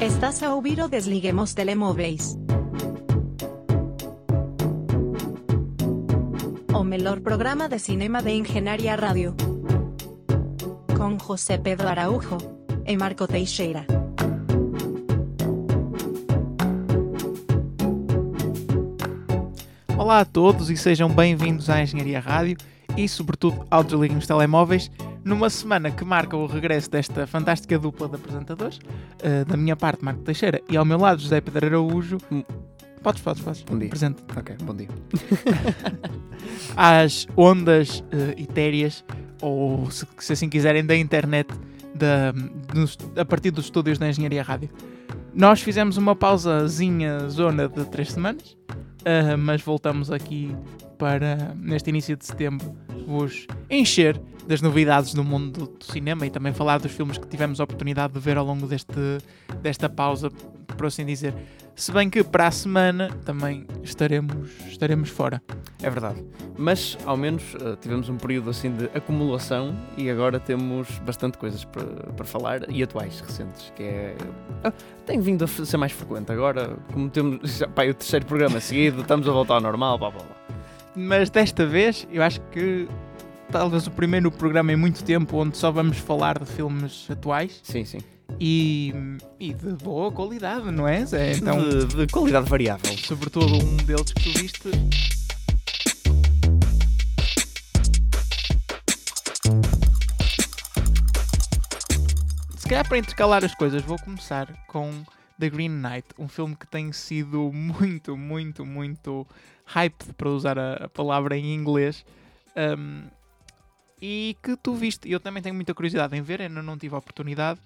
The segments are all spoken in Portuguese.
Estás a ouvir o Desliguemos Telemóveis. O melhor programa de cinema de Engenharia Rádio. Com José Pedro Araújo e Marco Teixeira. Olá a todos e sejam bem-vindos à Engenharia Rádio e, sobretudo, ao Desliguemos Telemóveis, numa semana que marca o regresso desta fantástica dupla de apresentadores, uh, da minha parte, Marco Teixeira, e ao meu lado, José Pedro Araújo. Hum. Podes, podes, podes. Bom dia. Presente. Ok, bom dia. Às ondas uh, etéreas, ou se, se assim quiserem, da internet, da, a partir dos estúdios da Engenharia Rádio. Nós fizemos uma pausazinha zona de três semanas, uh, mas voltamos aqui para, neste início de setembro, vos encher das novidades do mundo do, cinema e também falar dos filmes que tivemos a oportunidade de ver ao longo deste, desta pausa, por assim dizer. Se bem que para a semana também estaremos, estaremos fora. É verdade. Mas, ao menos, eh, tivemos um período assim de acumulação e agora temos bastante coisas para, para falar e atuais, recentes, que é... Ah, tem vindo a ser mais frequente. Agora, como temos já, pá, o terceiro programa seguido, estamos a voltar ao normal, blá blá blá. Mas desta vez, eu acho que talvez o primeiro programa em muito tempo onde só vamos falar de filmes atuais Sim, sim. e, e de boa qualidade, não é? Zé? Então, de, de qualidade variável. sobretudo um deles que tu viste. Se calhar para intercalar as coisas, vou começar com The Green Knight, um filme que tem sido muito, muito, muito hype, para usar a, a palavra em inglês, um, e que tu viste. Eu também tenho muita curiosidade em ver, ainda não tive a oportunidade,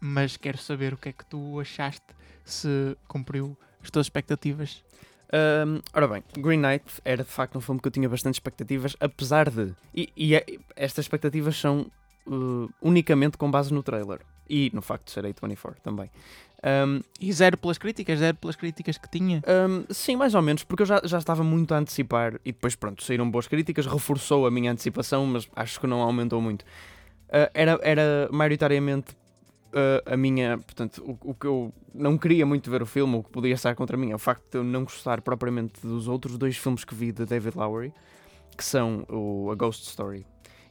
mas quero saber o que é que tu achaste, se cumpriu as tuas expectativas. Ahm, ora bem, Green Knight era de facto um filme que eu tinha bastante expectativas, apesar de. E, e é- estas expectativas são uh, unicamente com base no trailer e no facto de ser A24 também. Ahm, E zero pelas críticas, zero pelas críticas que tinha. ahm, sim, mais ou menos, porque eu já, já estava muito a antecipar e depois, pronto, saíram boas críticas, reforçou a minha antecipação, mas acho que não aumentou muito. Ah, era, era maioritariamente ah, a minha. Portanto, o, o que eu não queria muito ver o filme, o que podia estar contra mim, é o facto de eu não gostar propriamente dos outros dois filmes que vi de David Lowery, que são o A Ghost Story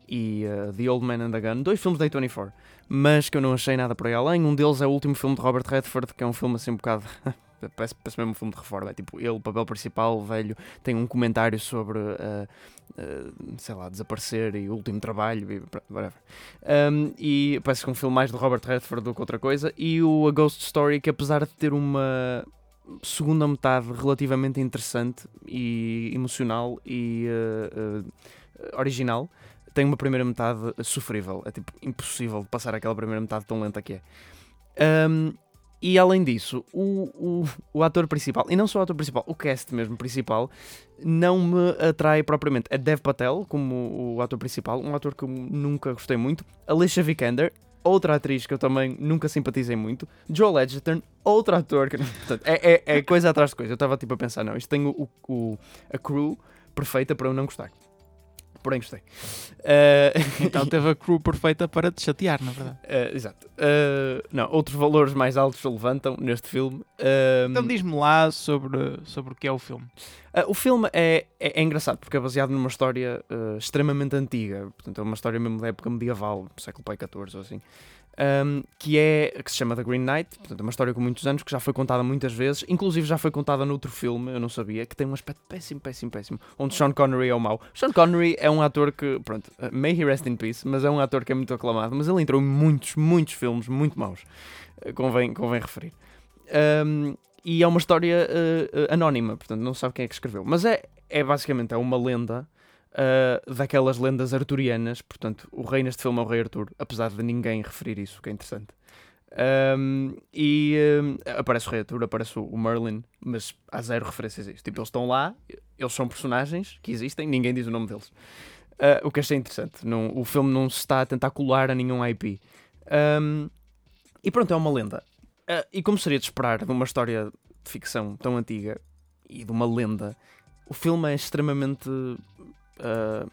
e ah, The Old Man and the Gun, dois filmes da A24, mas que eu não achei nada por aí além. Um deles é o último filme de Robert Redford, que é um filme assim um bocado. Parece, parece mesmo um filme de reforma. É tipo, ele, o papel principal, velho, tem um comentário sobre, ah, ah, sei lá, desaparecer e o último trabalho e whatever. Um, e parece que um filme mais de Robert Redford do que outra coisa. E o A Ghost Story, que apesar de ter uma segunda metade relativamente interessante e emocional e uh, uh, original, tem uma primeira metade sofrível. É tipo impossível de passar aquela primeira metade tão lenta que é. Um, e além disso, o, o, o ator principal, e não só o ator principal, o cast mesmo principal, não me atrai propriamente. É Dev Patel como o ator principal, um ator que eu nunca gostei muito. Alicia Vikander, outra atriz que eu também nunca simpatizei muito. Joel Edgerton, outro ator que. Portanto, é, é, é coisa atrás de coisa. Eu estava tipo a pensar, não, isto tem o, o- a crew perfeita para eu não gostar. Porém, gostei. Eh, Então teve a crew perfeita para te chatear, na verdade. eh, exato. Eh, não, outros valores mais altos se levantam neste filme. Então diz-me lá sobre, sobre o que é o filme. Uh, o filme é, é, é engraçado porque é baseado numa história uh, extremamente antiga, portanto é uma história mesmo da época medieval, século pai XIV ou assim, um, que é que se chama The Green Knight, portanto é uma história com muitos anos que já foi contada muitas vezes, inclusive já foi contada noutro filme, eu não sabia, que tem um aspecto péssimo, péssimo, péssimo, onde Sean Connery é o mau. Sean Connery é um ator que, pronto, uh, may he rest in peace, mas é um ator que é muito aclamado, mas ele entrou em muitos, muitos filmes muito maus, uh, convém, convém referir. Um, e é uma história uh, uh, anónima, portanto não sabe quem é que escreveu. Mas é, é basicamente é uma lenda uh, daquelas lendas arturianas. Portanto, o rei neste filme é o rei Arthur, apesar de ninguém referir isso, que é interessante. Um, e um, aparece o rei Arthur, aparece o o Merlin, mas há zero referências a isto. Tipo, eles estão lá, eles são personagens que existem, ninguém diz o nome deles. Uh, o que achei interessante. Não, o filme não se está a tentar colar a nenhum IP. Um, e pronto, é uma lenda. Ah, e como seria de esperar de uma história de ficção tão antiga e de uma lenda, o filme é extremamente. Ah,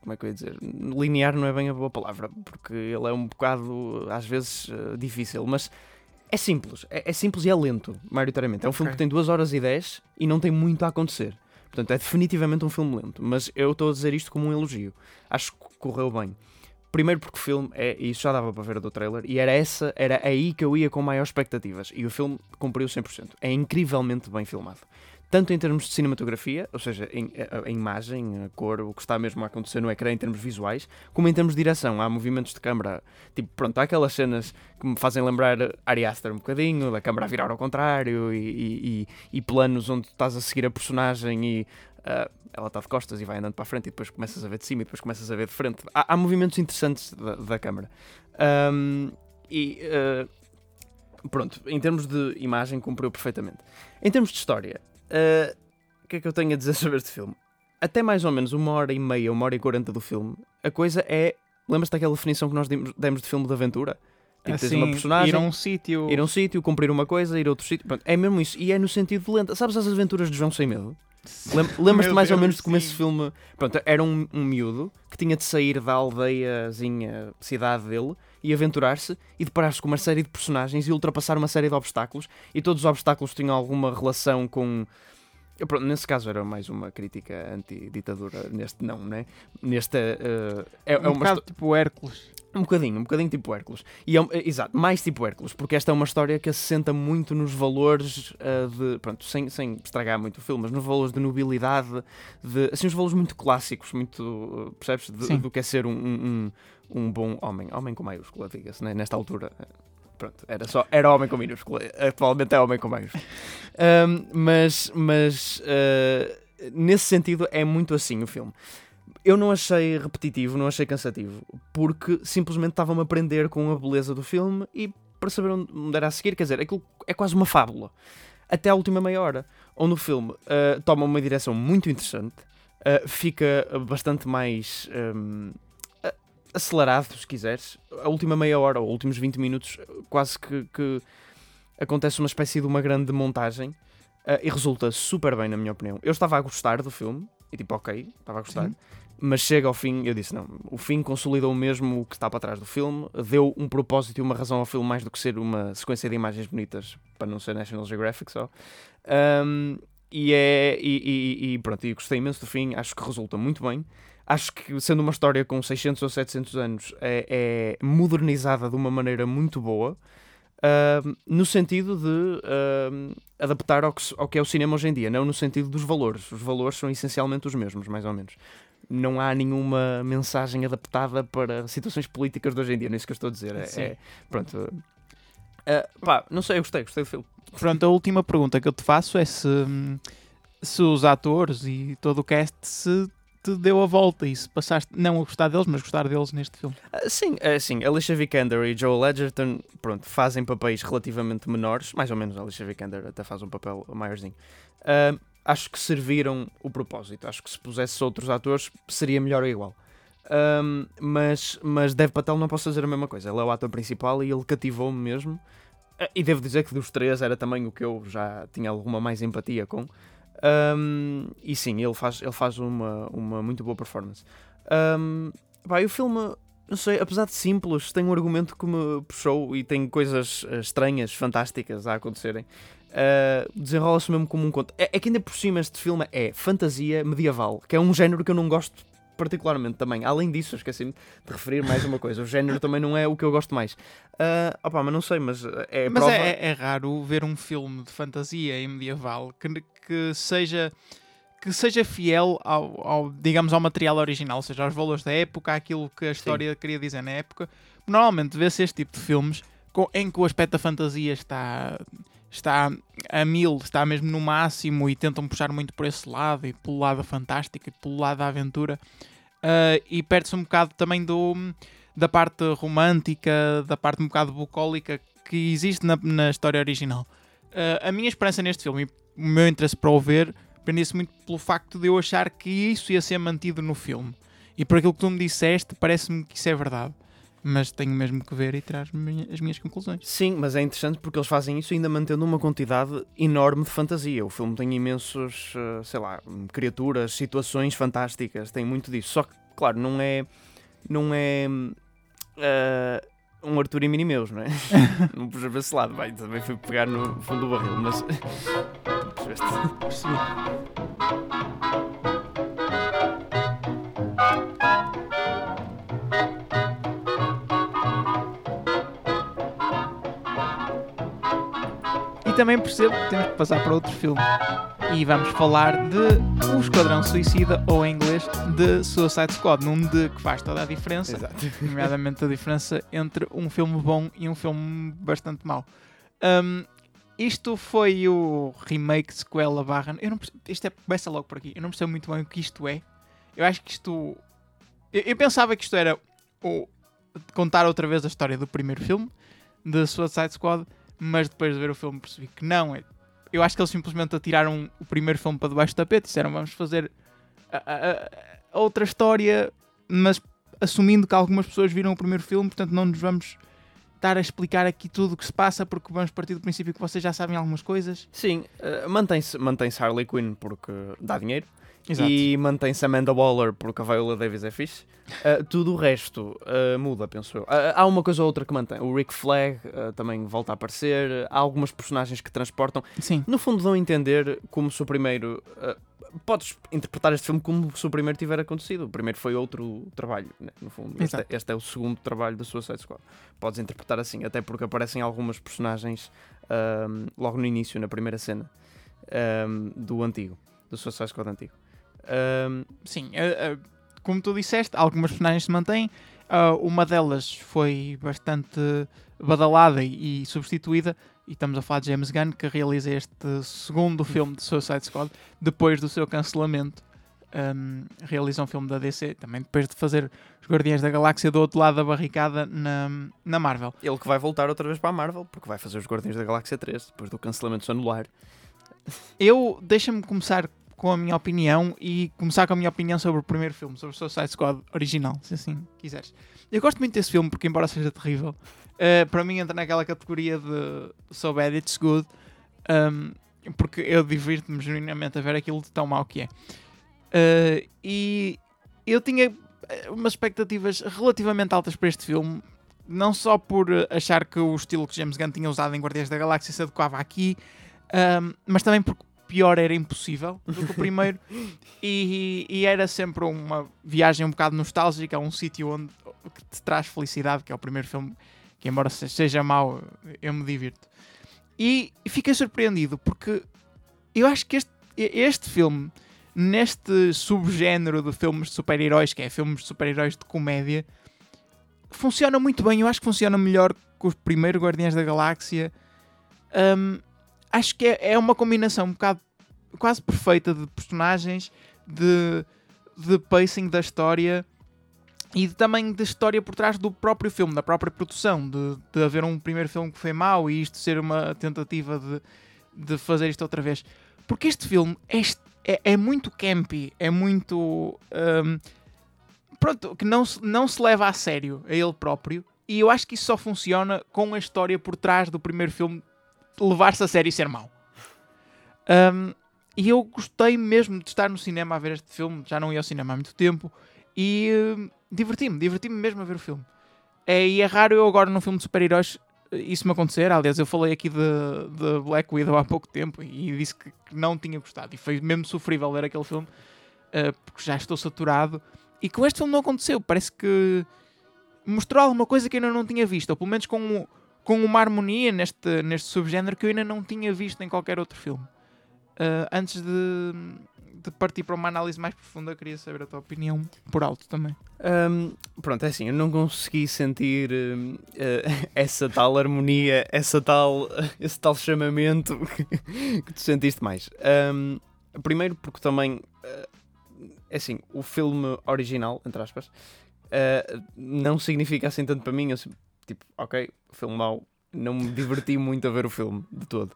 como é que eu ia dizer? Linear não é bem a boa palavra, porque ele é um bocado, às vezes, eh, difícil, mas É simples, é, é simples e é lento, maioritariamente. É um filme Ok. que tem 2 horas e 10 e não tem muito a acontecer. Portanto, é definitivamente um filme lento. Mas eu estou a dizer isto como um elogio. Acho que correu bem. Primeiro porque o filme é, e isso já dava para ver do trailer, e era essa, era aí que eu ia com maiores expectativas. E o filme cumpriu 100%. É incrivelmente bem filmado. Tanto em termos de cinematografia, ou seja, em, a, imagem, a cor, o que está mesmo a acontecer no ecrã em termos visuais, como em termos de direção. Há movimentos de câmara, tipo, pronto, há aquelas cenas que me fazem lembrar Ari Aster um bocadinho, da câmara a virar ao contrário, e, e- e- planos onde estás a seguir a personagem e ah, ela está de costas e vai andando para a frente e depois começas a ver de cima e depois começas a ver de frente. Há, há movimentos interessantes da, da câmara. Ahm, e ah, pronto, em termos de imagem, cumpriu perfeitamente. Em termos de história, ah, o que é que eu tenho a dizer sobre este filme? Até mais ou menos uma hora e meia, uma hora e quarenta do filme, a coisa é. Lembras-te daquela definição que nós demos, de filme de aventura? Tipo, tens uma Assim, personagem, ir a um sítio. ir a um sítio, cumprir uma coisa, ir a outro sítio. Pronto, é mesmo isso. E é no sentido de lenta. Sabes as aventuras de João Sem Medo? Lem- Lembras-te mais ou menos de como esse filme. Pronto, era um, um miúdo que tinha de sair da aldeiazinha, cidade dele e aventurar-se e deparar-se com uma série de personagens e ultrapassar uma série de obstáculos. E todos os obstáculos tinham alguma relação com. Eu, pronto, nesse caso era mais uma crítica anti-ditadura. Neste, não, né? Neste. eh, é, é um uma bocado tipo Hércules. Um bocadinho, um bocadinho tipo Hércules. E é um- é, exato, mais tipo Hércules, porque esta é uma história que assenta muito nos valores ah, de. Pronto, sem, sem estragar muito o filme, mas nos valores de nobilidade, de. Assim, os valores muito clássicos, muito. ah, percebes? De- do que é ser um, um, um, um bom homem. Homem com maiúscula, diga-se, né? nesta altura. Pronto, era só. Era homem com minúscula. Atualmente é homem com maiúscula. Ahm, mas. Mas. ah, nesse sentido, é muito assim o filme. Eu não achei repetitivo, não achei cansativo, porque simplesmente estava-me a aprender com a beleza do filme e para saber onde era a seguir, quer dizer, aquilo é quase uma fábula. Até a última meia hora, onde o filme ah, toma uma direção muito interessante, ah, fica bastante mais ahm, a- acelerado, se quiseres. A última meia hora, ou últimos 20 minutos, quase que, que acontece uma espécie de uma grande montagem ah, e resulta super bem, na minha opinião. Eu estava a gostar do filme, e tipo, ok, estava a gostar. Sim. Mas chega ao fim, eu disse: não, o fim consolidou mesmo o que está para trás do filme, deu um propósito e uma razão ao filme mais do que ser uma sequência de imagens bonitas, para não ser National Geographic só. Um, e, é, e, e- e pronto, e gostei imenso do fim, acho que resulta muito bem. Acho que, sendo uma história com 600 ou 700 anos, é, é modernizada de uma maneira muito boa, no sentido de um, adaptar ao que, ao que é o cinema hoje em dia, não no sentido dos valores. Os valores são essencialmente os mesmos, mais ou menos. Não há nenhuma mensagem adaptada para situações políticas de hoje em dia, não é isso que eu estou a dizer. É, é- pronto. Uh, pá, não sei, eu gostei, gostei do filme. Pronto, a última pergunta que eu te faço é se, hum, se os atores e todo o cast se te deu a volta e se passaste não a gostar deles, mas gostar deles neste filme. Ah, sim, é sim. Alicia Vikander e Joel Edgerton, pronto, fazem papéis relativamente menores, mais ou menos. A Alicia Vikander até faz um papel maiorzinho. Ah, acho que serviram o propósito. Acho que se pusesse outros atores seria melhor ou igual. Ahm, mas, mas Dev Patel não posso fazer a mesma coisa. Ele é o ator principal e ele cativou-me mesmo. Ah, E devo dizer que dos três era também o que eu já tinha alguma mais empatia com. Ahm, e sim, ele faz, ele faz uma, uma muito boa performance. Um, o filme, não sei, apesar de simples, tem um argumento que me puxou e tem coisas eh, estranhas, fantásticas a acontecerem. Uh, Desenrola-se mesmo como um conto. É, é que ainda por cima este filme é fantasia medieval, que é um género que eu não gosto particularmente também. Além disso, esqueci-me de referir mais uma coisa. O género também não é o que eu gosto mais. Uh, opá, mas não sei, mas é Mas prova... é, é raro ver um filme de fantasia e medieval que, que seja que seja fiel ao, ao, digamos, ao material original, ou seja, aos valores da época, àquilo que a história queria dizer na época. Normalmente vê-se este tipo de filmes com- em que o aspecto da fantasia está, está a mil, está mesmo no máximo e tentam puxar muito por esse lado e pelo lado da fantástica e pelo lado da aventura. Ah, e perde-se um bocado também do, da parte romântica, da parte um bocado bucólica que existe na, na história original. Ah, a minha esperança neste filme e o meu interesse para o ver prendia-se muito pelo facto de eu achar que isso ia ser mantido no filme. E por aquilo que tu me disseste, parece-me que isso é verdade. Mas tenho mesmo que ver e tirar as minhas, as minhas conclusões. Sim, mas é interessante porque eles fazem isso ainda mantendo uma quantidade enorme de fantasia. O filme tem imensos, eh, sei lá, criaturas, situações fantásticas, tem muito disso. Só que, claro, não é. Não é. eh, um Arthur e Mini meus, não é? não pus esse lado, bem, também fui pegar no fundo do barril, mas. Percebeste? Percebi. Também percebo que temos que passar para outro filme. E vamos falar de O Esquadrão Suicida, ou em inglês, de Suicide Squad, num de que faz toda a diferença, Exato. nomeadamente a diferença entre um filme bom e um filme bastante mau. Um, isto foi o remake sequela barra. Eu não percebo, isto é, começa logo por aqui. Eu não percebo muito bem o que isto é. Eu acho que isto. Eu, eu pensava que isto era o, contar outra vez a história do primeiro filme, de Suicide Squad, mas depois de ver o filme percebi que não. É, eu acho que eles simplesmente atiraram o primeiro filme para debaixo do tapete e disseram vamos fazer a, a- a outra história, mas assumindo que algumas pessoas viram o primeiro filme, portanto não nos vamos estar a explicar aqui tudo o que se passa porque vamos partir do princípio que vocês já sabem algumas coisas. Sim, eh, mantém-se mantém Harley Quinn porque dá dinheiro. Exato. E mantém-se Amanda Waller porque a Viola Davis é fixe. Uh, tudo o resto uh, muda, penso eu. Uh, há uma coisa ou outra que mantém. O Rick Flag também volta a aparecer. Há algumas personagens que transportam. Sim, No fundo, dão a entender como se o primeiro. podes interpretar este filme como se o primeiro tiver acontecido. O primeiro foi outro trabalho, né, no fundo. Este, é- este é o segundo trabalho da Suicide Squad. Podes interpretar assim, até porque aparecem algumas personagens logo no início, na primeira cena do antigo, do Suicide Squad antigo. Sim. eh, como tu disseste, algumas personagens se mantêm. Ah, uma delas foi bastante badalada e, e substituída. E estamos a falar de James Gunn, que realiza este segundo filme de Suicide Squad depois do seu cancelamento. Um, realiza um filme da DC também depois de fazer os Guardiões da Galáxia do outro lado da barricada na, na Marvel. ele que vai voltar outra vez para a Marvel, porque vai fazer os Guardiões da Galáxia 3, depois do cancelamento anular. Eu, deixa-me começar com a minha opinião e começar com a minha opinião sobre o primeiro filme, sobre o Suicide Squad original, se assim quiseres. Eu gosto muito desse filme porque, embora seja terrível, eh, para mim entra naquela categoria de so bad it's good, um, porque eu divirto-me genuinamente a ver aquilo de tão mau que é. Eh, e eu tinha eh, umas expectativas relativamente altas para este filme, não só por achar que o estilo que James Gunn tinha usado em Guardiões da Galáxia se adequava aqui, um, mas também porque pior era impossível do que o primeiro e, e era sempre uma viagem um bocado nostálgica a um sítio onde que te traz felicidade, que é o primeiro filme que embora se- seja mau, eu me divirto. E fiquei surpreendido porque eu acho que este, este filme, neste subgénero de filmes de super-heróis, que é filmes de super-heróis de comédia, funciona muito bem. Eu acho que funciona melhor que os primeiros Guardiões da Galáxia. Um, acho que é, é uma combinação um bocado quase perfeita de personagens, de, de pacing da história e de, também da história por trás do próprio filme, da própria produção, de, de haver um primeiro filme que foi mau e isto ser uma tentativa de, de fazer isto outra vez. Porque este filme é, é, é muito campy, é muito. um, pronto, que não não se leva a sério a ele próprio. E eu acho que isso só funciona com a história por trás do primeiro filme levar-se a sério e ser mau. Um, e eu gostei mesmo de estar no cinema a ver este filme, já não ia ao cinema há muito tempo, e hum, diverti-me, diverti-me mesmo a ver o filme. É, e é raro eu agora num filme de super-heróis eh, isso me acontecer. Aliás, eu falei aqui de, de Black Widow há pouco tempo e disse que, não tinha gostado. E foi mesmo sofrível ver aquele filme, eh, porque já estou saturado. E com este filme não aconteceu. Parece que mostrou alguma coisa que eu ainda não tinha visto, ou pelo menos com, com uma harmonia neste, neste subgénero que eu ainda não tinha visto em qualquer outro filme. Uh, antes de, de partir para uma análise mais profunda, queria saber a tua opinião por alto também. Hum, pronto, é assim, eu não consegui sentir eh, essa tal harmonia, essa tal, esse tal chamamento que, que tu sentiste mais. Hum, primeiro porque também, eh, é assim, o filme original, entre aspas, eh, não significa assim tanto para mim, eu, tipo, ok, filme mau, não me diverti muito a ver o filme, de todo.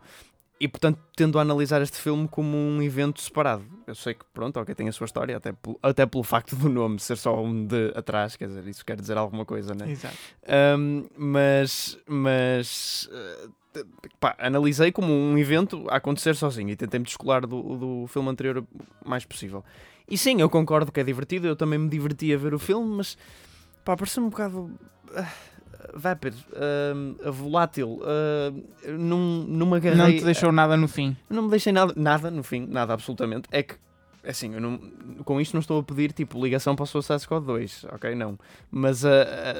E portanto tendo a analisar este filme como um evento separado. Eu sei que, pronto, ok, tem a sua história, até, pelo- até pelo facto do nome ser só um de atrás, quer dizer, isso quer dizer alguma coisa, né? Exato. Um, mas, mas eh, pá, analisei como um evento a acontecer sozinho e tentei-me descolar do, do filme anterior o mais possível. E sim, eu concordo que é divertido, eu também me diverti a ver o filme, mas pá, pareceu-me um bocado. ah, vapid, uh, volátil, uh, num, numa. Não te deixou nada no fim. Não me deixei nada, nada no fim, nada absolutamente. É que, assim, eu não, com isto não estou a pedir tipo ligação para o Suicide Squad 2, ok? Não. Mas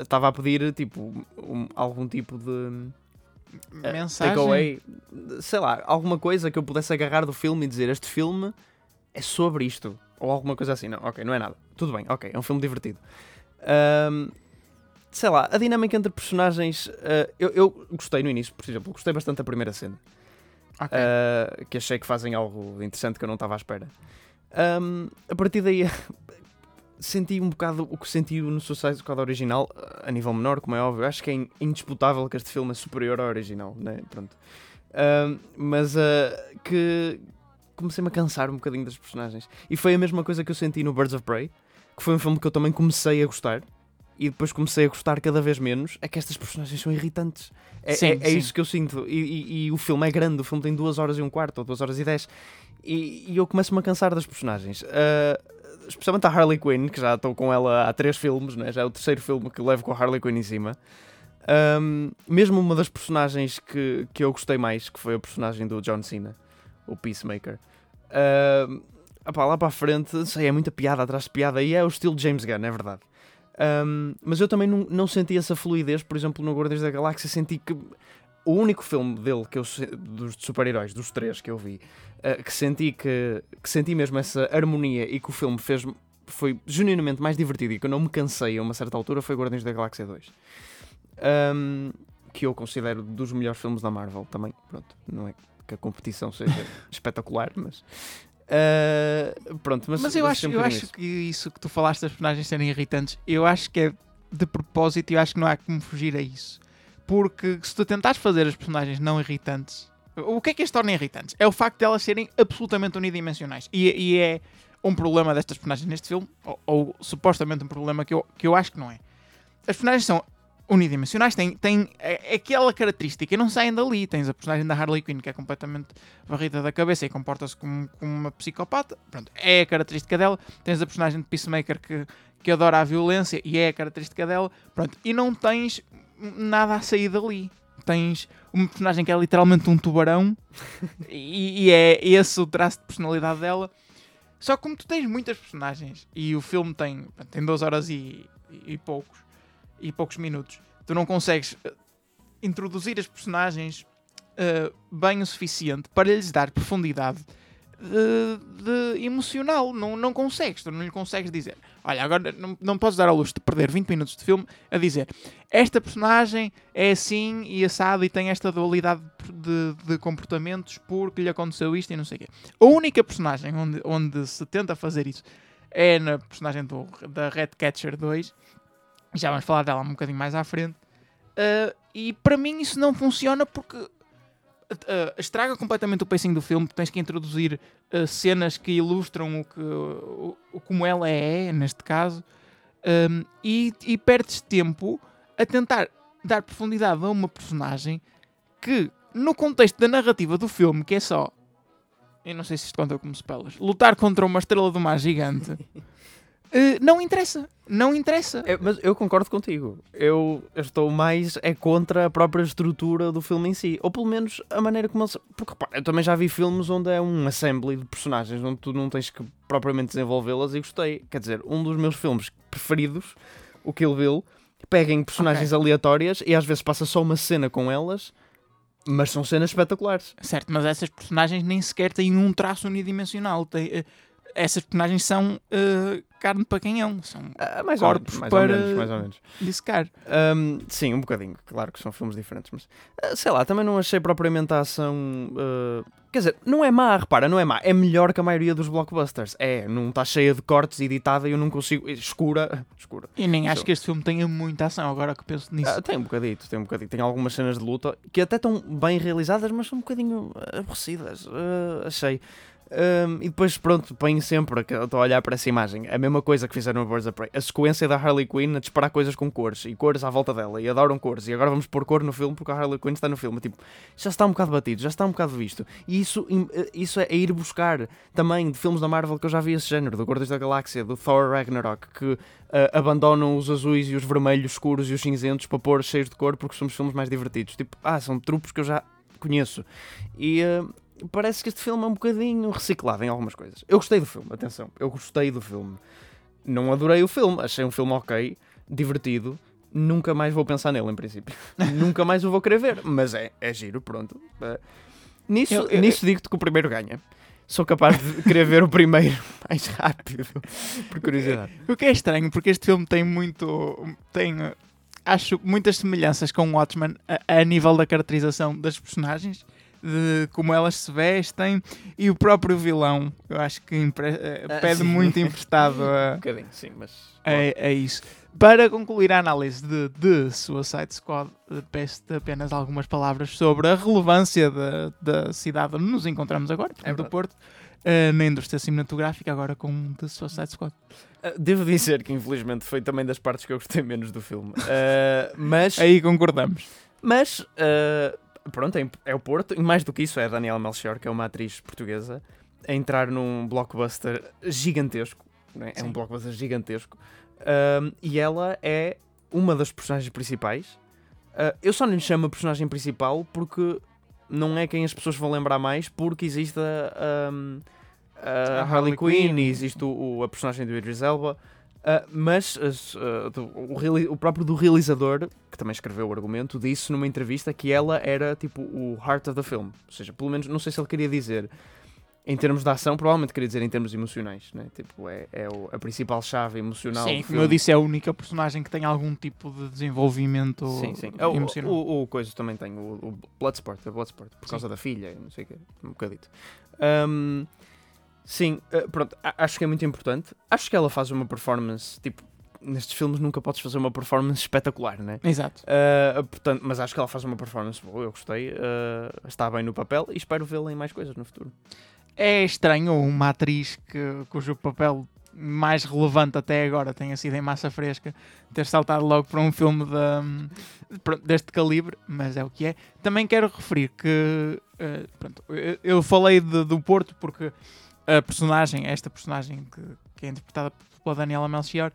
estava a pedir tipo um- algum tipo de eh, Mensagem. takeaway, sei lá, alguma coisa que eu pudesse agarrar do filme e dizer este filme é sobre isto. Ou alguma coisa assim. Não, ok, não é nada. Tudo bem, ok, é um filme divertido. Ahm, sei lá, a dinâmica entre personagens. ah, eu, eu gostei no início, por exemplo, gostei bastante da primeira cena. Ok. Uh, que achei que fazem algo interessante que eu não estava à espera. Um, a partir daí senti um bocado o que senti no Suicide Squad original, uh, a nível menor, como é óbvio. Acho que é in- indisputável que este filme é superior ao original, né? Pronto. Um, mas uh, que comecei-me a cansar um bocadinho das personagens. E foi a mesma coisa que eu senti no Birds of Prey, que foi um filme que eu também comecei a gostar. E depois comecei a gostar cada vez menos. É que estas personagens são irritantes. É, Sim, é- é sim. isso que eu sinto. E, e- e o filme é grande, o filme tem duas horas e um quarto, ou duas horas e dez. E, e eu começo-me a cansar das personagens. Ah, especialmente a Harley Quinn, que já estou com ela há três filmes, né? já é o terceiro filme que levo com a Harley Quinn em cima. Ahm, mesmo uma das personagens que, que eu gostei mais, que foi a personagem do John Cena, o Peacemaker. Ahm, opá, lá para a frente, sei, é muita piada atrás de piada, e é o estilo de James Gunn, é verdade. Ahm, mas eu também não, não senti essa fluidez, por exemplo, no Guardiões da Galáxia, senti que o único filme dele, que eu, dos super-heróis, dos três que eu vi, eh, que senti que, que senti mesmo essa harmonia e que o filme fez foi genuinamente mais divertido e que eu não me cansei a uma certa altura foi Guardiões da Galáxia 2. Ahm, que eu considero dos melhores filmes da Marvel também. Pronto, não é que a competição seja espetacular, mas. Ah, pronto, mas, Mas eu acho, eu acho isso. que isso que tu falaste das personagens serem irritantes, eu acho que é de propósito e eu acho que não há como fugir a isso. Porque se tu tentares fazer as personagens não irritantes, o que é que as torna irritantes? É o facto de elas serem absolutamente unidimensionais. E, e é um problema destas personagens neste filme, ou, ou supostamente um problema que eu, que eu acho que não é. As personagens são unidimensionais, têm, têm aquela característica e não saem dali. Tens a personagem da Harley Quinn que é completamente varrida da cabeça e comporta-se como, como uma psicopata. Pronto, é a característica dela. Tens a personagem de Peacemaker que, que adora a violência e é a característica dela. Pronto, e não tens nada a sair dali. Tens uma personagem que é literalmente um tubarão e, e é esse o traço de personalidade dela. Só que como tu tens muitas personagens e o filme tem, tem duas horas e, e poucos e poucos minutos, tu não consegues eh, introduzir as personagens eh, bem o suficiente para lhes dar profundidade de, de emocional. Não, não consegues, tu não lhe consegues dizer. Olha, agora não, não podes dar a luz de perder 20 minutos de filme a dizer esta personagem é assim e assado e tem esta dualidade de, de comportamentos porque lhe aconteceu isto e não sei o quê. A única personagem onde, onde se tenta fazer isso é na personagem do, da Red Catcher 2. Já vamos falar dela um bocadinho mais à frente. Uh, e para mim isso não funciona porque uh, estraga completamente o pacing do filme. Tens que introduzir uh, cenas que ilustram o que, o, o- como ela é, neste caso, um, e, e perdes tempo a tentar dar profundidade a uma personagem que, no contexto da narrativa do filme, que é só. Eu não sei se isto conta como spoilers. Lutar contra uma estrela do mar gigante. uh, não interessa. Não interessa. É, mas eu concordo contigo. Eu estou mais é contra a própria estrutura do filme em si. Ou pelo menos a maneira como eles. Porque repara, eu também já vi filmes onde é um assembly de personagens onde tu não tens que propriamente desenvolvê-las e gostei. Quer dizer, um dos meus filmes preferidos, o Kill Bill, pega em personagens aleatórias e às vezes passa só uma cena com elas, mas são cenas espetaculares. Certo, mas essas personagens nem sequer têm um traço unidimensional. Tem, eh, essas personagens são eh, carne para canhão. São Ah, mais Corpos menos, mais para- ou menos, mais ou menos. dissecar. Um, sim, um bocadinho. Claro que são filmes diferentes, mas uh, sei lá, também não achei propriamente a ação. uh, quer dizer, não é má, repara, não é má. É melhor que a maioria dos blockbusters. É, não está cheia de cortes, editada e eu não consigo. Escura. Escura. E nem acho Só. que este filme tenha muita ação, agora que penso nisso. Tem um bocadito, tem um bocadito. Tem algumas cenas de luta que até estão bem realizadas, mas são um bocadinho uh, aborrecidas. uh, achei. Um, e depois, pronto, põe sempre, estou a olhar para essa imagem, a mesma coisa que fizeram no Birds of Prey. A sequência da Harley Quinn a disparar coisas com cores e cores à volta dela e adoram cores. E agora vamos pôr cor no filme porque a Harley Quinn está no filme. Tipo, já está um bocado batido, já está um bocado visto. E isso, eh, isso é ir buscar também de filmes da Marvel que eu já vi esse género, do Gordos da Galáxia, do Thor Ragnarok, que uh, abandonam os azuis e os vermelhos escuros e os cinzentos para pôr cheios de cor porque somos filmes mais divertidos. Tipo, ah, são trupos que eu já conheço. E uh, parece que este filme é um bocadinho reciclado em algumas coisas. Eu gostei do filme, atenção, eu gostei do filme. Não adorei o filme, achei um filme ok, divertido. Nunca mais vou pensar nele, em princípio. Nunca mais o vou querer ver, mas é, é giro, pronto. Uh, nisso eu, eu, nisso digo-te que o primeiro ganha. Sou capaz de querer ver o primeiro mais rápido, por curiosidade. O que é estranho, porque este filme tem muito. tem acho muitas semelhanças com o Watchmen a, a nível da caracterização das personagens de como elas se vestem e o próprio vilão, eu acho que ah, pede muito emprestado a, um bocadinho, sim, mas a, a, isso. Para concluir a análise de, de Suicide Squad, peço apenas algumas palavras sobre a relevância da, da cidade onde nos encontramos agora, é do Porto, uh, na indústria cinematográfica, agora com The Suicide Squad. Uh, devo dizer que infelizmente foi também das partes que eu gostei menos do filme. Uh, mas. Aí concordamos. Mas pronto, é, é o Porto, e mais do que isso é a Daniela Melchior, que é uma atriz portuguesa, a entrar num blockbuster gigantesco. É? é um blockbuster gigantesco. Um, e ela é uma das personagens principais. Uh, eu só não lhe chamo a personagem principal porque não é quem as pessoas vão lembrar mais, porque existe a, a, a, a Harley, Harley Quinn, e existe o, a personagem do Idris Elba. Uh, mas uh, o, o, próprio do realizador, que também escreveu o argumento, disse numa entrevista que ela era tipo o heart of the film. Ou seja, pelo menos, não sei se ele queria dizer em termos de ação, provavelmente queria dizer em termos emocionais. Né? Tipo, é, é o, a principal chave emocional. Sim, como eu disse, é a única personagem que tem algum tipo de desenvolvimento sim, sim. É emocional. O, o, o coisa também tem, o, o Bloodsport, a Bloodsport, por causa sim. da filha, não sei o que, um bocadito. Um, Sim, uh, pronto, acho que é muito importante. Acho que ela faz uma performance, tipo, nestes filmes nunca podes fazer uma performance espetacular, né? Exato. Uh, portanto, mas acho que ela faz uma performance boa, eu gostei, uh, está bem no papel e espero vê-la em mais coisas no futuro. É estranho uma atriz que, cujo papel mais relevante até agora tenha sido em Massa Fresca ter saltado logo para um filme de, deste calibre, mas é o que é. Também quero referir que uh, pronto, eu, eu falei de, do Porto porque a personagem, esta personagem que, que é interpretada pela Daniela Melchior,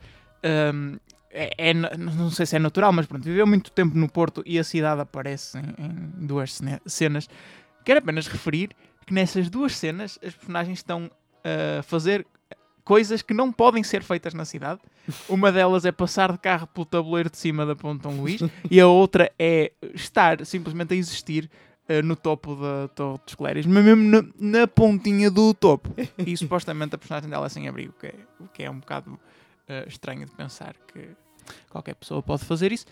um, é, é, não sei se é natural, mas pronto, viveu muito tempo no Porto e a cidade aparece em, em duas cenas. Quero apenas referir que nessas duas cenas as personagens estão a fazer coisas que não podem ser feitas na cidade. Uma delas é passar de carro pelo tabuleiro de cima da Ponte Dom Luís e a outra é estar simplesmente a existir no topo da Torre dos Clérigos, mas mesmo na, na, pontinha do topo. E supostamente a personagem dela é sem abrigo, o que é, que é um bocado uh, estranho de pensar que qualquer pessoa pode fazer isso.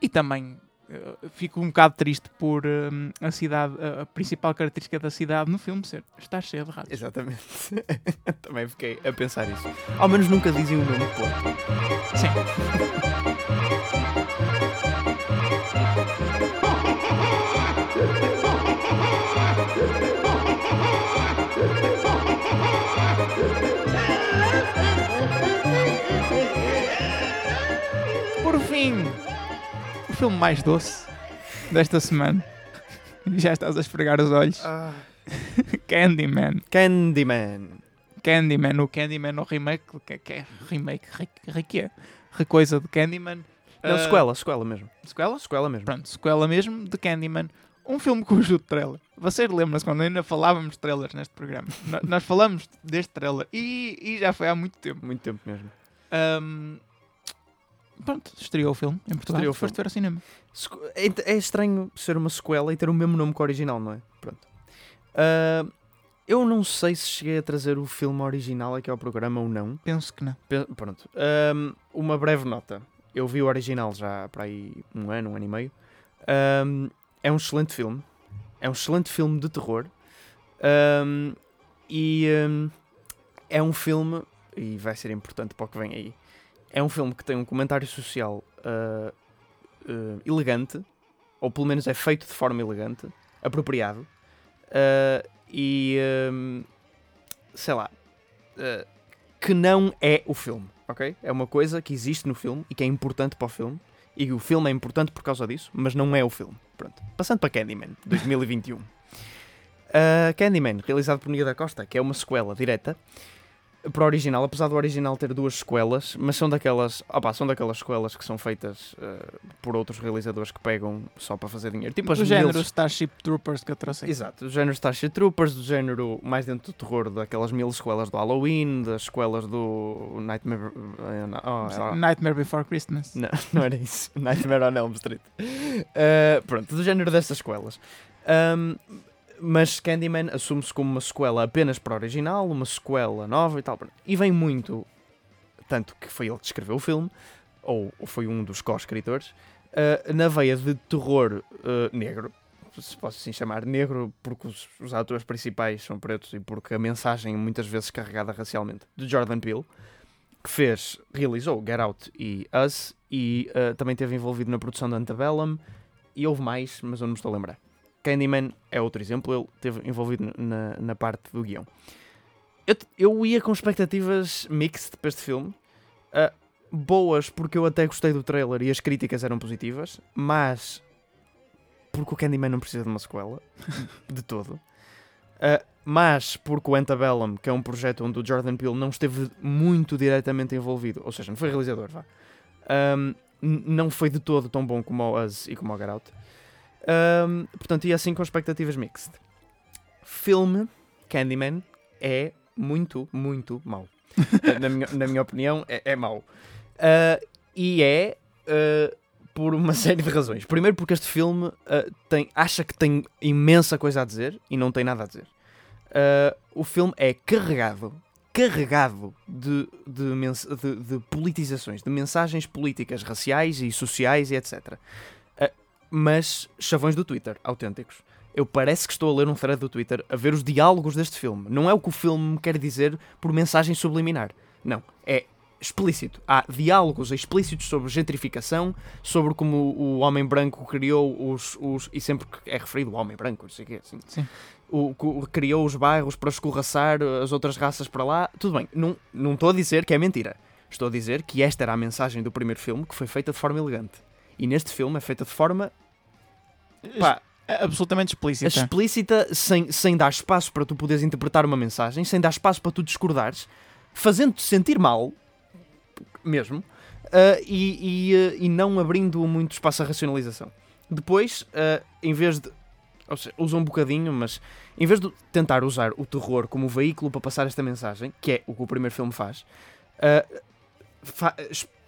E também uh, fico um bocado triste por a cidade, a principal característica da cidade no filme ser estar cheia de ratos. Exatamente. também fiquei a pensar isso. Ao menos nunca dizem o nome Porto. Sim. Fim, o filme mais doce desta semana. Já estás a esfregar os olhos. Ah. Candyman. Candyman. Candyman, o Candyman, o remake, que, que é remake, re, que é? Recoisa de Candyman. Não, uh, sequela, sequela mesmo. Sequela? Sequela mesmo. Pronto, sequela mesmo de Candyman. Um filme cujo trailer. Vocês lembram-se quando ainda falávamos de trailers neste programa? nós falamos deste trailer e, e, já foi há muito tempo. Muito tempo mesmo. Um, pronto, estreou o filme em Portugal. Estreou Foste ver ao cinema. É, é estranho ser uma sequela e ter o mesmo nome que o original, não é? Pronto. Uh, eu não sei se cheguei a trazer o filme original aqui ao programa ou não. Penso que não. pronto. Um, uma breve nota. Eu vi o original já para aí um ano, um ano e meio. Um, é um excelente filme. É um excelente filme de terror. Um, e é um filme, e vai ser importante para o que vem aí, é um filme que tem um comentário social uh, uh, elegante, ou pelo menos é feito de forma elegante, apropriado, uh, e, um, sei lá, que não é o filme, ok? É uma coisa que existe no filme e que é importante para o filme. E o filme é importante por causa disso, mas não é o filme. Pronto. Passando para Candyman, 2021. uh, Candyman, realizado por Nia da Costa, que é uma sequela direta para o original, apesar do original ter duas sequelas, mas são daquelas, opa, são daquelas sequelas que são feitas uh, por outros realizadores que pegam só para fazer dinheiro. Tipo do género mil... Starship Troopers que eu trouxe. Exato, do género Starship Troopers, do género mais dentro do terror daquelas mil sequelas do Halloween, das sequelas do Nightmare, uh, oh, Nightmare Before Christmas. Não, não era isso. Nightmare on Elm Street. Uh, pronto, do género dessas sequelas. Um, mas Candyman assume-se como uma sequela apenas para o original, uma sequela nova e tal. E vem muito, tanto que foi ele que escreveu o filme, ou, foi um dos co-escritores, uh, na veia de terror uh, negro, se posso assim chamar, negro porque os, os, atores principais são pretos e porque a mensagem muitas vezes carregada racialmente, de Jordan Peele, que fez, realizou Get Out e Us, e uh, também esteve envolvido na produção de Antebellum, e houve mais, mas eu não me estou a lembrar. Candyman é outro exemplo, ele esteve envolvido na, na parte do guião. Eu, eu ia com expectativas mixed para este filme, uh, boas porque eu até gostei do trailer e as críticas eram positivas, mas porque o Candyman não precisa de uma sequela, de todo. Uh, mas porque o Antebellum, que é um projeto onde o Jordan Peele não esteve muito diretamente envolvido, ou seja, não foi realizador, vá, um, não foi de todo tão bom como o Us e como o Get Out. Um, portanto, e assim com expectativas mixed. Filme Candyman é muito, muito mau. na, minha, na minha opinião, é, é mau. Uh, e é uh, por uma série de razões. Primeiro, porque este filme uh, tem, acha que tem imensa coisa a dizer e não tem nada a dizer. o filme é carregado, carregado de, de, de, de politizações, de mensagens políticas, raciais e sociais e etc mas chavões do Twitter, autênticos. Eu parece que estou a ler um thread do Twitter a ver os diálogos deste filme. Não é o que o filme quer dizer por mensagem subliminar. Não. É explícito. Há diálogos explícitos sobre gentrificação, sobre como o homem branco criou os. os e sempre é referido o homem branco, não sei o quê, assim. Sim. O, o, criou os bairros para escorraçar as outras raças para lá. Tudo bem. Não, não estou a dizer que é mentira. Estou a dizer que esta era a mensagem do primeiro filme que foi feita de forma elegante. E neste filme é feita de forma. Pá, absolutamente explícita. Explícita, sem, sem dar espaço para tu poderes interpretar uma mensagem, sem dar espaço para tu discordares, fazendo-te sentir mal, mesmo, uh, e, e, uh, e, não abrindo muito espaço à racionalização. Depois, uh, em vez de. Ou seja, usa um bocadinho, mas em vez de tentar usar o terror como veículo para passar esta mensagem, que é o que o primeiro filme faz, fa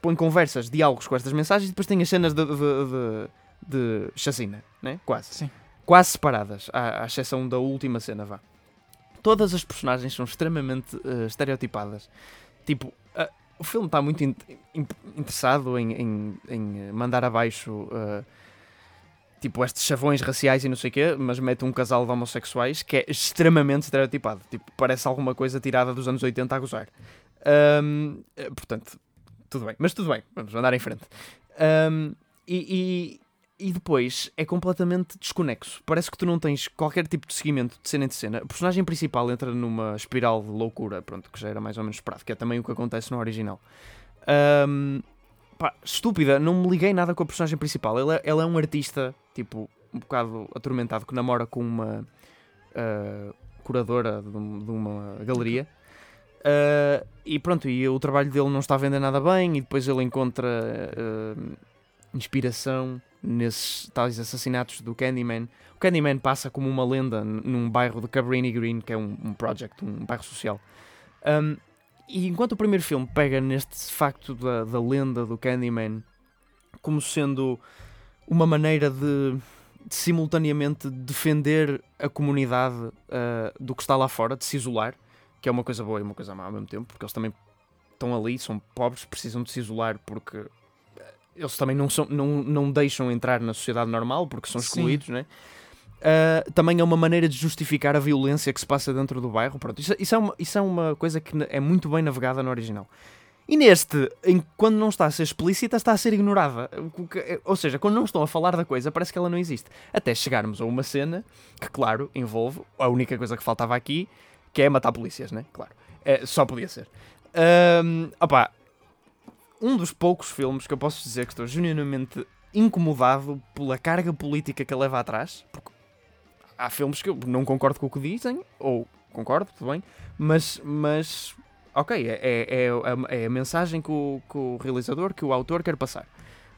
põe conversas, diálogos com estas mensagens e depois tem as cenas de, de, de, de chacina, né? quase. Sim. Quase separadas, à, à exceção da última cena, vá. Todas as personagens são extremamente uh, estereotipadas. Tipo, uh, o filme está muito in in interessado em, em, em, mandar abaixo uh, tipo estes chavões raciais e não sei o quê, mas mete um casal de homossexuais que é extremamente estereotipado. Tipo, parece alguma coisa tirada dos anos 80 a gozar. Um, portanto, tudo bem, mas tudo bem, vamos andar em frente. Um, e, e, e, depois é completamente desconexo. Parece que tu não tens qualquer tipo de seguimento de cena em cena. O personagem principal entra numa espiral de loucura, pronto, que já era mais ou menos esperado, que é também o que acontece no original. Um, pá, estúpida, não me liguei nada com a personagem principal. Ela, ela é um artista, tipo, um bocado atormentado, que namora com uma uh, curadora de, de uma galeria. Uh, e pronto, e o trabalho dele não está a vender nada bem, e depois ele encontra uh, inspiração nesses tais assassinatos do Candyman. O Candyman passa como uma lenda num bairro de Cabrini Green, que é um, um project, um bairro social. Um, e enquanto o primeiro filme pega neste facto da, da lenda do Candyman como sendo uma maneira de, de simultaneamente defender a comunidade uh, do que está lá fora, de se isolar, que é uma coisa boa e uma coisa má ao mesmo tempo, porque eles também estão ali, são pobres, precisam de se isolar porque eh, eles também não, são, não, não deixam entrar na sociedade normal porque são excluídos, né? Uh, também é uma maneira de justificar a violência que se passa dentro do bairro. Pronto, isso, isso, é uma, isso é uma coisa que é muito bem navegada no original. E neste, em, quando não está a ser explícita, está a ser ignorada. Eh, ou seja, quando não estão a falar da coisa, parece que ela não existe. Até chegarmos a uma cena que, claro, envolve a única coisa que faltava aqui, que é matar polícias, né? Claro. É, só podia ser. Um, opa, um dos poucos filmes que eu posso dizer que estou genuinamente incomodado pela carga política que leva atrás, porque há filmes que eu não concordo com o que dizem, ou concordo, tudo bem, mas, mas ok, é, é, é, a, é a mensagem que o, que o realizador, que o autor quer passar.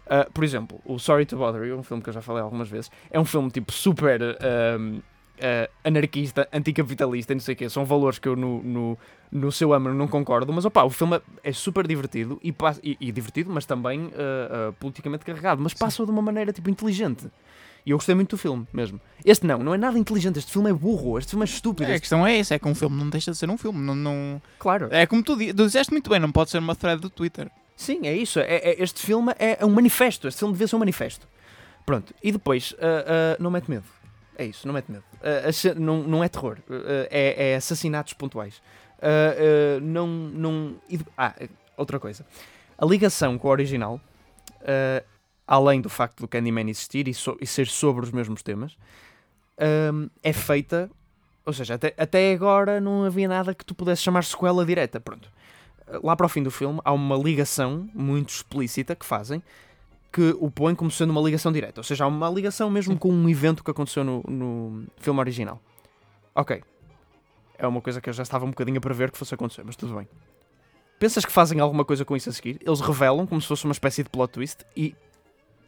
Uh, por exemplo, o Sorry to Bother You, um filme que eu já falei algumas vezes, é um filme tipo super um, uh, anarquista, anticapitalista, não sei o quê. São valores que eu no, no, no seu âmbito não concordo, mas opa, o filme é super divertido e, e, e divertido, mas também uh, uh, politicamente carregado, mas passa de uma maneira tipo inteligente. E eu gostei muito do filme, mesmo. Este não, não é nada inteligente. Este filme é burro, este filme é estúpido. É, a questão é essa: é que um filme não deixa de ser um filme. Não, não... Claro. É como tu, tu disseste muito bem, não pode ser uma thread do Twitter. Sim, é isso. É, é, este filme é um manifesto. Este filme devia ser um manifesto. Pronto. E depois, uh, não mete medo. É isso, não mete medo. Uh, não, não é terror. É, é, assassinatos pontuais. não. não e, ah, outra coisa. A ligação com o original, além do facto do Candyman existir e, so, e ser sobre os mesmos temas, é feita. Ou seja, até, até agora não havia nada que tu pudesse chamar sequela direta. Pronto lá para o fim do filme há uma ligação muito explícita que fazem que o põe como sendo uma ligação direta. Ou seja, há uma ligação mesmo com um evento que aconteceu no, no filme original. Ok. É uma coisa que eu já estava um bocadinho a prever que fosse acontecer, mas tudo bem. Pensas que fazem alguma coisa com isso a seguir? Eles revelam como se fosse uma espécie de plot twist e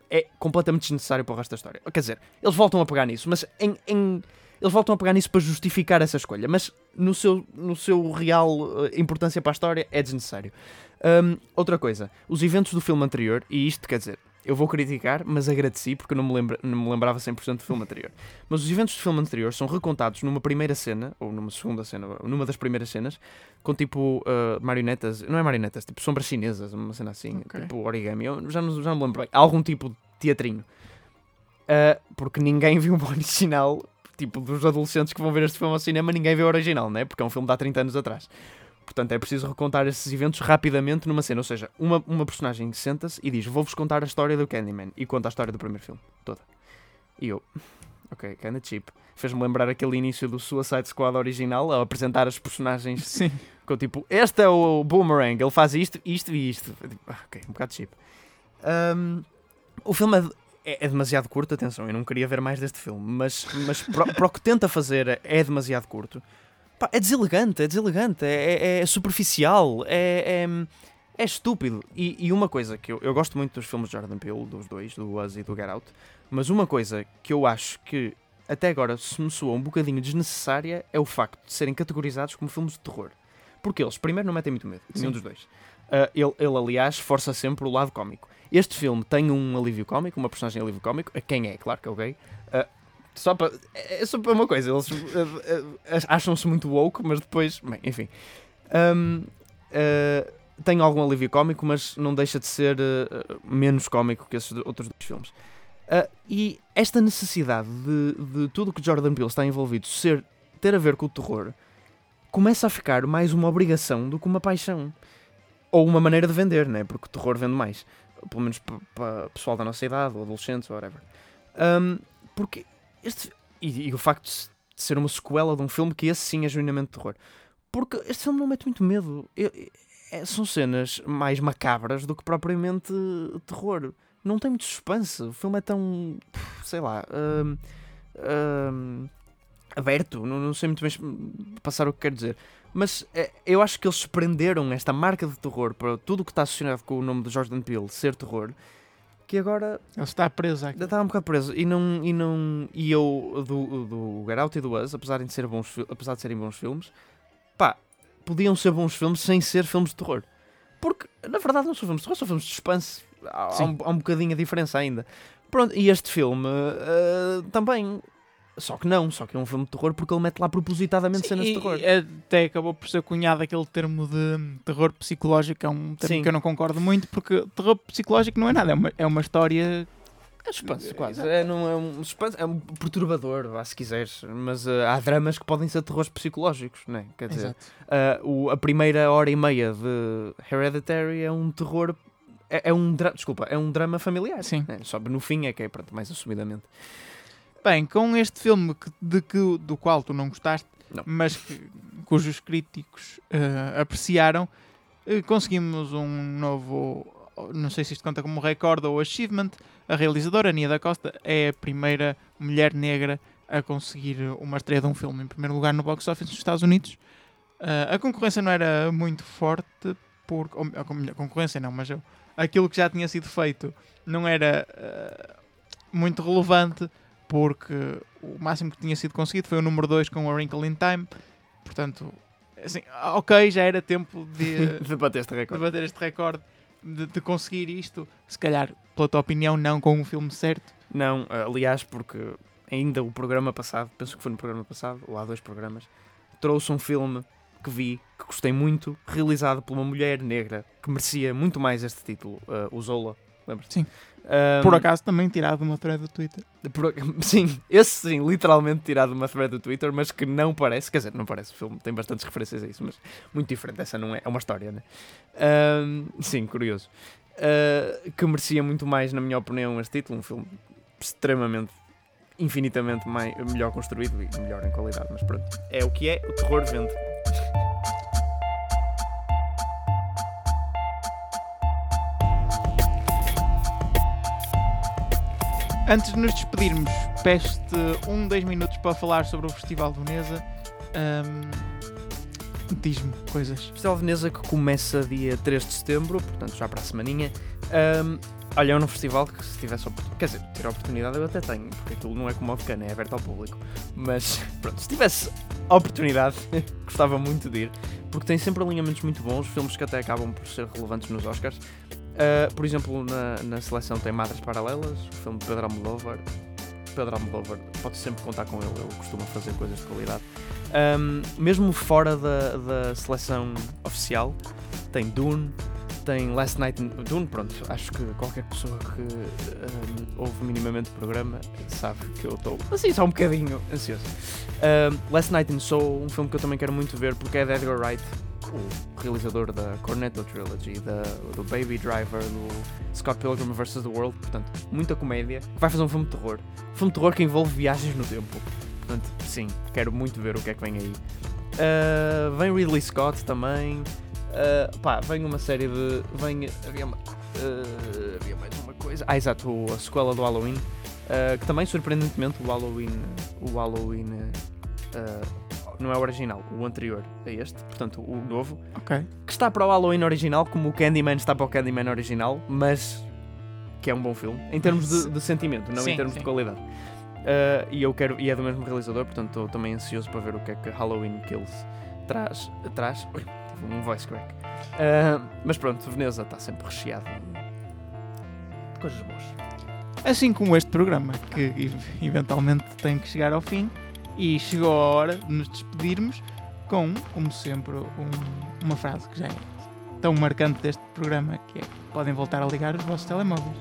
é completamente desnecessário para o resto da história. Quer dizer, eles voltam a pegar nisso, mas em, em eles voltam a pegar nisso para justificar essa escolha, mas no seu, no seu real uh, importância para a história é desnecessário. Um, outra coisa, os eventos do filme anterior, e isto quer dizer, eu vou criticar, mas agradeci porque eu não me, lembra, não me lembrava 100% do filme anterior. Mas os eventos do filme anterior são recontados numa primeira cena, ou numa segunda cena, numa das primeiras cenas, com tipo uh, marionetas, não é marionetas, tipo sombras chinesas, uma cena assim, okay. tipo origami. Eu já não, já não me lembro bem. Algum tipo de teatrinho. Uh, porque ninguém viu o original, tipo, dos adolescentes que vão ver este filme ao cinema, ninguém vê o original, né? Porque é um filme de há 30 anos atrás. Portanto, é preciso recontar esses eventos rapidamente numa cena. Ou seja, uma, uma personagem senta-se e diz: Vou-vos contar a história do Candyman. E conta a história do primeiro filme, toda. E eu, ok, kinda cheap. Fez-me lembrar aquele início do Suicide Squad original, ao apresentar as personagens Sim. com tipo: Este é o Boomerang, ele faz isto, isto e isto. Ah, ok, um bocado cheap. Um, o filme é, é, é, demasiado curto, atenção, eu não queria ver mais deste filme, mas, mas para o que tenta fazer é demasiado curto. Pá, é deselegante, é deselegante, é, é, é superficial, é, é, é estúpido. E, e, uma coisa que eu, eu gosto muito dos filmes de Jordan Peele, dos dois, do Us e do Get Out, mas uma coisa que eu acho que até agora se me soa um bocadinho desnecessária é o facto de serem categorizados como filmes de terror. Porque eles, primeiro, não metem muito medo, nenhum dos dois. Uh, ele, ele, aliás, força sempre o lado cómico. Este filme tem um alívio cómico, uma personagem alívio cómico, a quem é, claro que é o gay, só para. É, é só para uma coisa, eles uh, uh, acham-se muito woke, mas depois. Bem, enfim. Um, uh, tem algum alívio cómico, mas não deixa de ser menos cómico que esses outros dois filmes. e esta necessidade de, de tudo que Jordan Peele está envolvido ser, ter a ver com o terror começa a ficar mais uma obrigação do que uma paixão. Ou uma maneira de vender, né? porque o terror vende mais. Pelo menos para pessoal da nossa idade, ou adolescentes, ou whatever. Um, porque este, e, e, o facto de ser uma sequela de um filme que esse sim é genuinamente terror. Porque este filme não mete muito medo. Eu, é, são cenas mais macabras do que propriamente terror. Não tem muito suspense. O filme é tão. sei lá. Hum, hum, aberto. Não, não, sei muito bem passar o que quero dizer. Mas é, eu acho que eles prenderam esta marca de terror para tudo o que está associado com o nome de Jordan Peele ser terror que agora. Ele está preso aqui. Está um bocado preso. E, não, e, não, e eu, do, do Get Out e do Us, apesar de, ser bons, apesar de serem bons filmes, pá, podiam ser bons filmes sem ser filmes de terror. Porque, na verdade, não são filmes de terror, são filmes de suspense. Há, há, um, há um bocadinho a diferença ainda. Pronto, e este filme uh, também só que não, só que é um filme de terror porque ele mete lá propositadamente Sim, cenas de terror. Até acabou por ser cunhado aquele termo de terror psicológico, é um termo Sim. que eu não concordo muito, porque terror psicológico não é nada, é uma, é uma história. É suspense, quase. É, não, é, um suspense, é um perturbador, vá, se quiseres. Mas uh, há dramas que podem ser terrores psicológicos, né? Quer dizer, uh, o, a primeira hora e meia de Hereditary é um terror. É, é um desculpa, é um drama familiar. Sim. É, só no fim é que é pronto, mais assumidamente. Bem, com este filme que, de que, do qual tu não gostaste, Não. mas que- cujos críticos eh, apreciaram, eh, conseguimos um novo, não sei se isto conta como recorde ou achievement, a realizadora Nia da Costa é a primeira mulher negra a conseguir uma estreia de um filme em primeiro lugar no box office nos Estados Unidos. Eh, a concorrência não era muito forte, porque, ou, a concorrência não, mas eu- aquilo que já tinha sido feito não era eh, muito relevante porque o máximo que tinha sido conseguido foi o número 2 com a Wrinkle in Time. Portanto, assim, ok, já era tempo de, de bater este de recorde. bater este recorde, de, de conseguir isto. Se calhar, pela tua opinião, não com o filme certo. Não, aliás, porque ainda o programa passado, penso que foi no programa passado, ou há dois programas, trouxe um filme que vi, que gostei muito, realizado por uma mulher negra, que merecia muito mais este título, uh, o Zola, lembras? Sim. Um, Por acaso, também tirado de uma thread do Twitter. por- sim, esse sim, literalmente tirado de uma thread do Twitter, mas que não parece, quer dizer, não parece, o filme tem bastantes referências a isso, mas muito diferente, essa não é, é uma história, né? Um, sim, curioso. Uh, que merecia muito mais, na minha opinião, este título, um filme extremamente, infinitamente mais, melhor construído e melhor em qualidade, mas pronto, é o que é, o terror vende. Antes de nos despedirmos, peste um, dois minutos para falar sobre o Festival de Veneza. Ahm, Diz-me coisas. Festival de Veneza que começa dia 3 de setembro, portanto já para a semaninha. Um, olha, é um festival que se tivesse opor- quer dizer, ter a oportunidade eu até tenho, porque aquilo não é como o de Cana, é aberto ao público. Mas pronto, se tivesse a oportunidade, gostava muito de ir, porque tem sempre alinhamentos muito bons, filmes que até acabam por ser relevantes nos Oscars. Uh, por exemplo, na, na seleção tem Madres Paralelas, o filme de Pedro Almodóvar. Pedro Almodóvar, pode sempre contar com ele, ele costuma fazer coisas de qualidade. Um, mesmo fora da, da seleção oficial, tem Dune, tem Last Night in Dune, pronto, acho que qualquer pessoa que um, ouve minimamente o programa sabe que eu estou assim só um bocadinho ansioso. Um, Last Night in Soul, um filme que eu também quero muito ver porque é de Edgar Wright, o realizador da Cornetto Trilogy, da, do Baby Driver, do Scott Pilgrim vs. The World, portanto, muita comédia. Vai fazer um filme de terror. Filme de terror que envolve viagens no tempo. Portanto, sim, quero muito ver o que é que vem aí. Uh, vem Ridley Scott também. Uh, pá, vem uma série de. Vem. Havia, uma- uh, havia mais uma coisa. Ah, exato, a sequela do Halloween. uh, que também, surpreendentemente, o Halloween. O Halloween. Não é o original, o anterior a este, portanto, o novo. Que está para o Halloween original, como o Candyman está para o Candyman original, mas. que é um bom filme. Em termos de, de sentimento, não Sim, em termos sim. de qualidade. Uh, e eu quero e é do mesmo realizador, portanto estou também ansioso para ver o que é que Halloween Kills traz. traz. Ui, tive um voice crack. Uh, mas pronto, Veneza está sempre recheado de coisas boas. Assim como este programa, que ev- eventualmente tem que chegar ao fim, e chegou a hora de nos despedirmos com, como sempre, um- uma frase que já é tão marcante deste programa, que é podem voltar a ligar os vossos telemóveis.